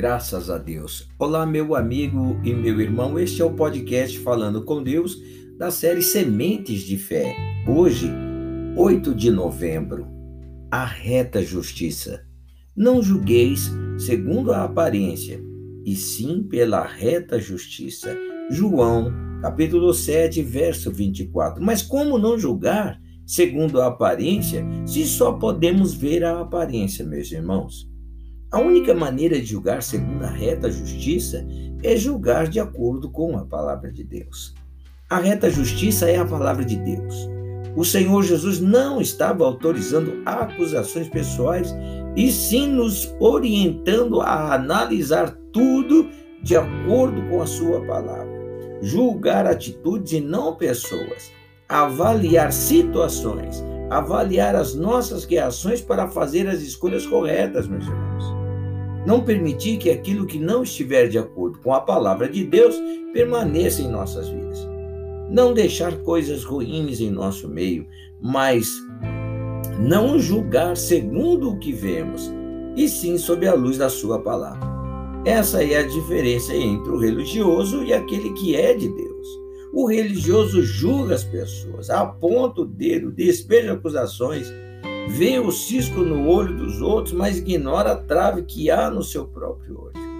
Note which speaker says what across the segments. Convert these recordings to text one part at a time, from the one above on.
Speaker 1: Graças a Deus. Olá, meu amigo e meu irmão. Este é o podcast Falando com Deus da série Sementes de Fé. Hoje, 8 de novembro, a reta justiça. Não julgueis segundo a aparência, e sim pela reta justiça. João, capítulo 7, verso 24. Mas como não julgar segundo a aparência, se só podemos ver a aparência, meus irmãos? A única maneira de julgar segundo a reta justiça é julgar de acordo com a palavra de Deus. A reta justiça é a palavra de Deus. O Senhor Jesus não estava autorizando acusações pessoais, e sim nos orientando a analisar tudo de acordo com a sua palavra. Julgar atitudes e não pessoas. Avaliar situações. Avaliar as nossas reações para fazer as escolhas corretas, meus irmãos. Não permitir que aquilo que não estiver de acordo com a palavra de Deus permaneça em nossas vidas. Não deixar coisas ruins em nosso meio, mas não julgar segundo o que vemos, e sim sob a luz da sua palavra. Essa é a diferença entre o religioso e aquele que é de Deus. O religioso julga as pessoas, aponta o dedo, despeja acusações, vê o cisco no olho dos outros, mas ignora a trave que há no seu próprio olho.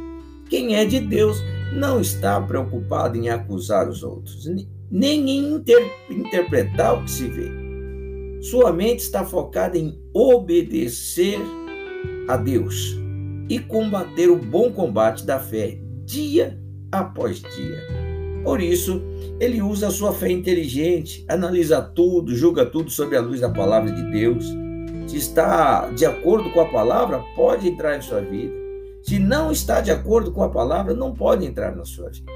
Speaker 1: Quem é de Deus não está preocupado em acusar os outros, nem em inter interpretar o que se vê. Sua mente está focada em obedecer a Deus e combater o bom combate da fé dia após dia. Por isso, ele usa a sua fé inteligente, analisa tudo, julga tudo sob a luz da palavra de Deus se está de acordo com a palavra, pode entrar em sua vida. Se não está de acordo com a palavra, não pode entrar na sua vida.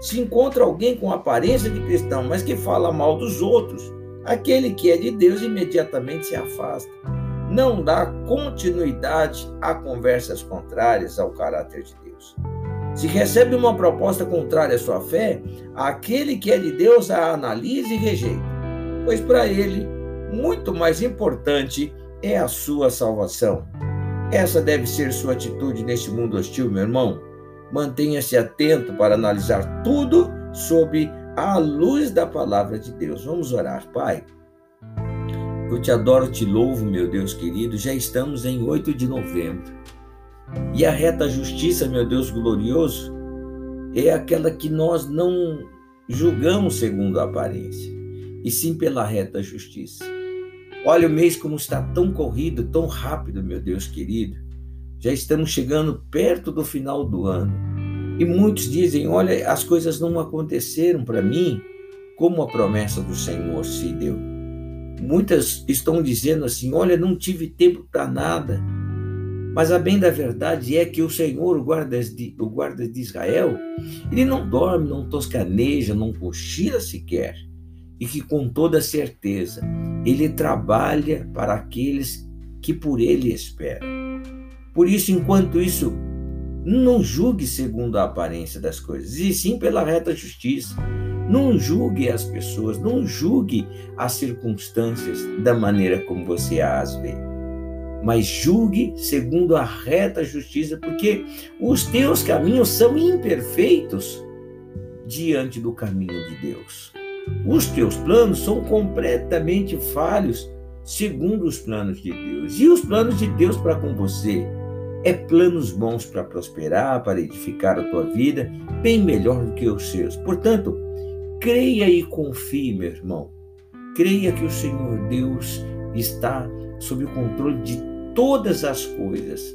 Speaker 1: Se encontra alguém com aparência de cristão, mas que fala mal dos outros, aquele que é de Deus imediatamente se afasta. Não dá continuidade a conversas contrárias ao caráter de Deus. Se recebe uma proposta contrária à sua fé, aquele que é de Deus a analisa e rejeita, pois para ele muito mais importante é a sua salvação. Essa deve ser sua atitude neste mundo hostil, meu irmão. Mantenha-se atento para analisar tudo sob a luz da palavra de Deus. Vamos orar, Pai. Eu te adoro, te louvo, meu Deus querido. Já estamos em 8 de novembro. E a reta justiça, meu Deus glorioso, é aquela que nós não julgamos segundo a aparência, e sim pela reta justiça. Olha o mês como está tão corrido, tão rápido, meu Deus querido. Já estamos chegando perto do final do ano. E muitos dizem: olha, as coisas não aconteceram para mim como a promessa do Senhor se deu. Muitas estão dizendo assim: olha, não tive tempo para nada. Mas a bem da verdade é que o Senhor, o guarda, de, o guarda de Israel, ele não dorme, não toscaneja, não cochila sequer. E que com toda certeza ele trabalha para aqueles que por ele esperam. Por isso, enquanto isso, não julgue segundo a aparência das coisas, e sim pela reta justiça. Não julgue as pessoas, não julgue as circunstâncias da maneira como você as vê. Mas julgue segundo a reta justiça, porque os teus caminhos são imperfeitos diante do caminho de Deus. Os teus planos são completamente falhos segundo os planos de Deus. E os planos de Deus para com você é planos bons para prosperar, para edificar a tua vida, bem melhor do que os seus. Portanto, creia e confie, meu irmão. Creia que o Senhor Deus está sob o controle de todas as coisas.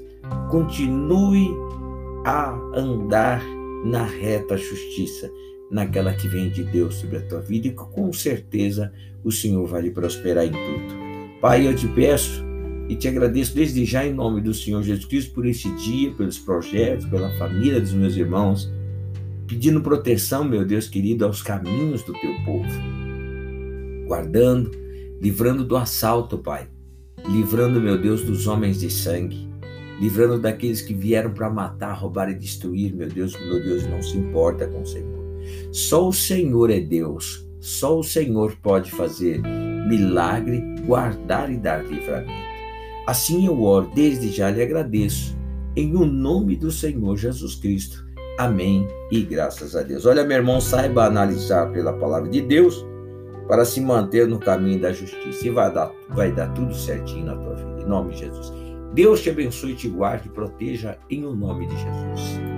Speaker 1: Continue a andar na reta justiça naquela que vem de Deus sobre a tua vida e com certeza o Senhor vai lhe prosperar em tudo. Pai, eu te peço e te agradeço desde já em nome do Senhor Jesus Cristo por esse dia, pelos projetos, pela família dos meus irmãos, pedindo proteção, meu Deus querido, aos caminhos do teu povo, guardando, livrando do assalto, Pai, livrando, meu Deus, dos homens de sangue, livrando daqueles que vieram para matar, roubar e destruir, meu Deus glorioso, não se importa com o Senhor. Só o Senhor é Deus. Só o Senhor pode fazer milagre, guardar e dar livramento. Assim eu oro, desde já lhe agradeço, em o nome do Senhor Jesus Cristo. Amém e graças a Deus. Olha, meu irmão, saiba analisar pela palavra de Deus para se manter no caminho da justiça e vai dar, vai dar tudo certinho na tua vida, em nome de Jesus. Deus te abençoe, te guarde proteja em o nome de Jesus.